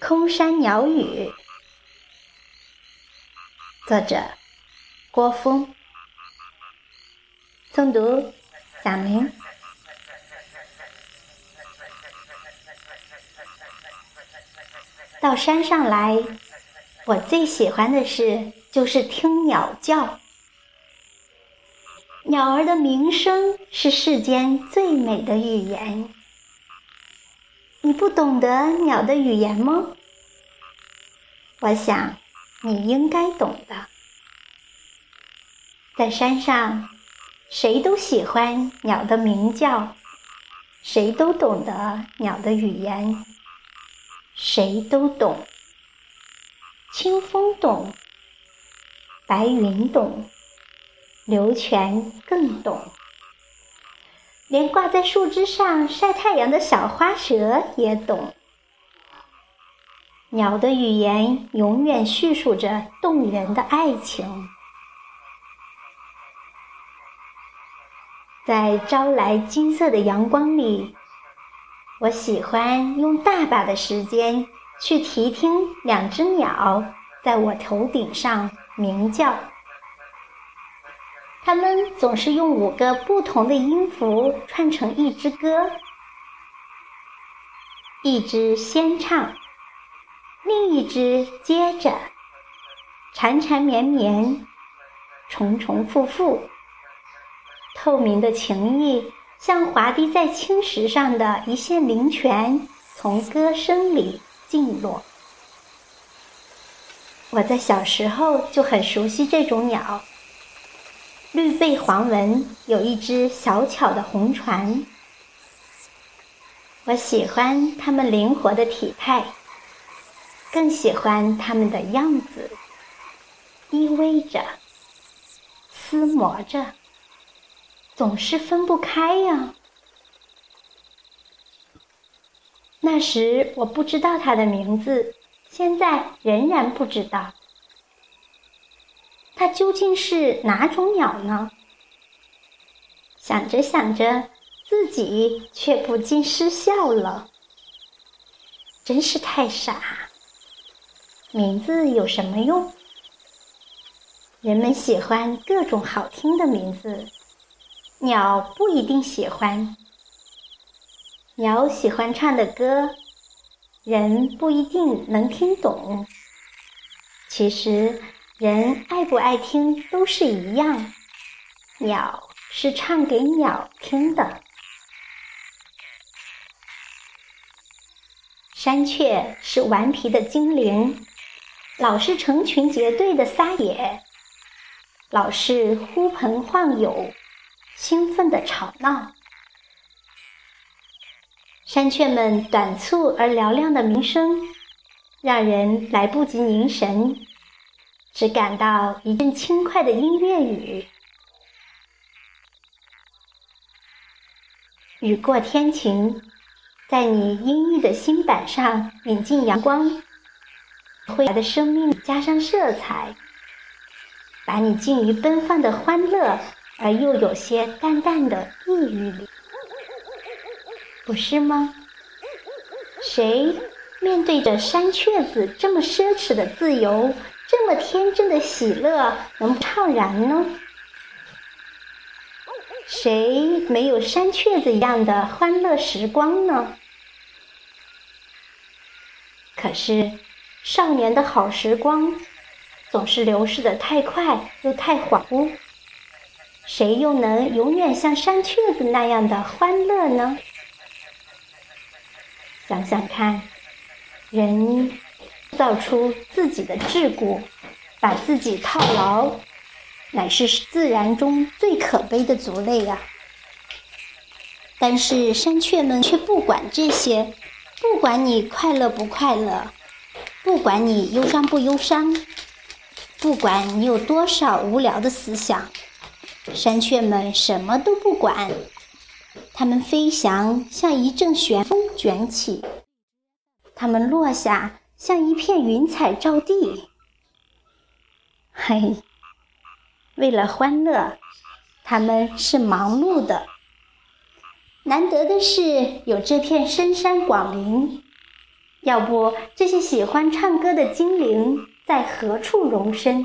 空山鸟语，作者郭峰，诵读小明。到山上来，我最喜欢的事就是听鸟叫。鸟儿的鸣声是世间最美的语言。你不懂得鸟的语言吗？我想你应该懂的。在山上，谁都喜欢鸟的鸣叫，谁都懂得鸟的语言，谁都懂。清风懂，白云懂，流泉更懂。连挂在树枝上晒太阳的小花蛇也懂。鸟的语言永远叙述着动人的爱情。在招来金色的阳光里，我喜欢用大把的时间去提听两只鸟在我头顶上鸣叫。他们总是用五个不同的音符串成一支歌，一支先唱，另一支接着，缠缠绵绵，重重复复。透明的情意像滑滴在青石上的一线灵泉，从歌声里进落。我在小时候就很熟悉这种鸟。绿背黄纹，有一只小巧的红船。我喜欢它们灵活的体态，更喜欢它们的样子，依偎着，厮磨着，总是分不开呀。那时我不知道它的名字，现在仍然不知道。它究竟是哪种鸟呢？想着想着，自己却不禁失笑了。真是太傻！名字有什么用？人们喜欢各种好听的名字，鸟不一定喜欢。鸟喜欢唱的歌，人不一定能听懂。其实。人爱不爱听都是一样，鸟是唱给鸟听的。山雀是顽皮的精灵，老是成群结队的撒野，老是呼朋唤友，兴奋的吵闹。山雀们短促而嘹亮的鸣声，让人来不及凝神。只感到一阵轻快的音乐雨，雨过天晴，在你阴郁的心板上引进阳光，灰白的生命加上色彩，把你浸于奔放的欢乐而又有些淡淡的抑郁里，不是吗？谁面对着山雀子这么奢侈的自由？这么天真的喜乐，能不怅然呢？谁没有山雀子一样的欢乐时光呢？可是，少年的好时光总是流逝的太快又太恍惚，谁又能永远像山雀子那样的欢乐呢？想想看，人。造出自己的桎梏，把自己套牢，乃是自然中最可悲的族类啊。但是山雀们却不管这些，不管你快乐不快乐，不管你忧伤不忧伤，不管你有多少无聊的思想，山雀们什么都不管，它们飞翔像一阵旋风卷起，它们落下。像一片云彩照地，嘿，为了欢乐，他们是忙碌的。难得的是有这片深山广林，要不这些喜欢唱歌的精灵在何处容身？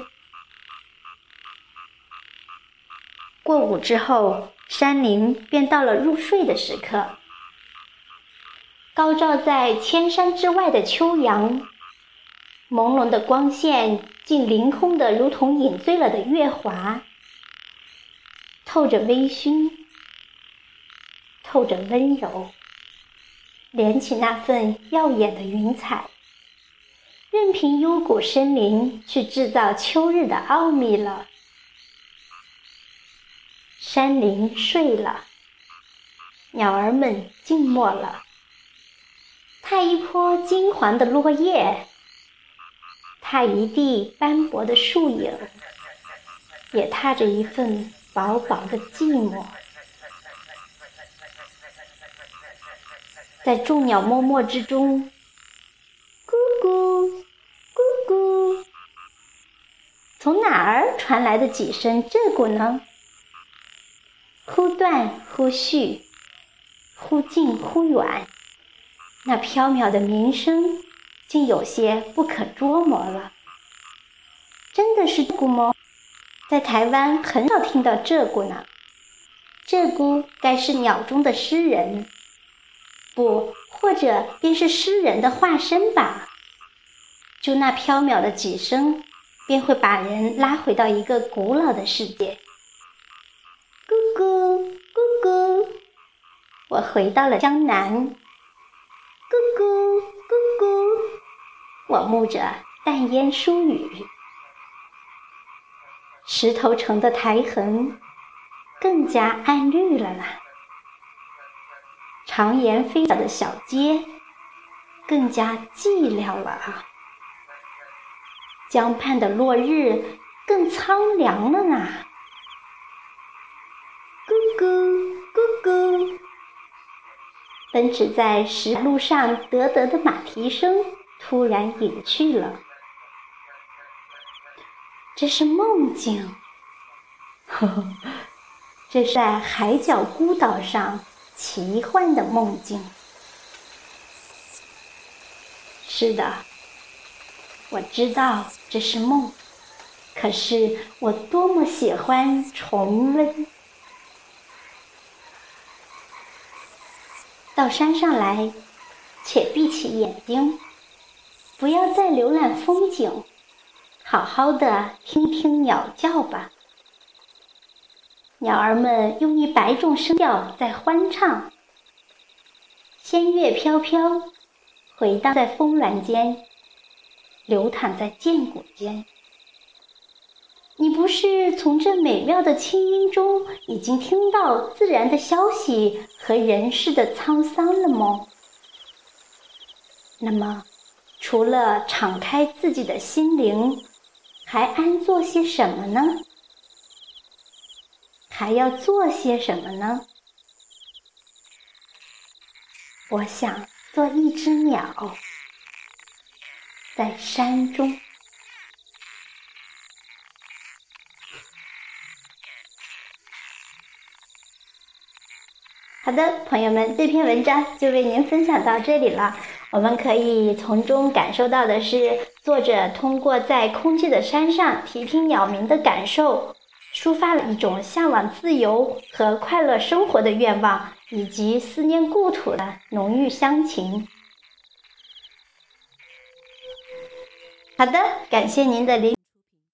过午之后，山林便到了入睡的时刻。高照在千山之外的秋阳，朦胧的光线竟凌空的，如同饮醉了的月华，透着微醺，透着温柔，连起那份耀眼的云彩，任凭幽谷森林去制造秋日的奥秘了。山林睡了，鸟儿们静默了。踏一坡金黄的落叶，踏一地斑驳的树影，也踏着一份薄薄的寂寞。在众鸟默默之中，咕咕咕咕，从哪儿传来的几声鹧鸪呢？忽断忽续，忽近忽远。那飘渺的鸣声，竟有些不可捉摸了。真的是鹧鸪吗？在台湾很少听到鹧鸪呢。鹧鸪该是鸟中的诗人，不，或者便是诗人的化身吧。就那飘渺的几声，便会把人拉回到一个古老的世界。咕咕咕咕，我回到了江南。咕咕咕咕，我沐着淡烟疏雨，石头城的苔痕更加暗绿了啦。长檐飞鸟的小街更加寂寥了啊。江畔的落日更苍凉了呢。咕咕咕咕。奔驰在石路上得得的马蹄声突然隐去了，这是梦境。呵呵，这是在海角孤岛上奇幻的梦境。是的，我知道这是梦，可是我多么喜欢重温。到山上来，且闭起眼睛，不要再浏览风景，好好的听听鸟叫吧。鸟儿们用一百种声调在欢唱，仙乐飘飘，回荡在峰峦间，流淌在涧谷间。你不是从这美妙的清音中已经听到自然的消息和人世的沧桑了吗？那么，除了敞开自己的心灵，还安做些什么呢？还要做些什么呢？我想做一只鸟，在山中。好的，朋友们，这篇文章就为您分享到这里了。我们可以从中感受到的是，作者通过在空寂的山上听听鸟鸣的感受，抒发了一种向往自由和快乐生活的愿望，以及思念故土的浓郁乡情。好的，感谢您的聆。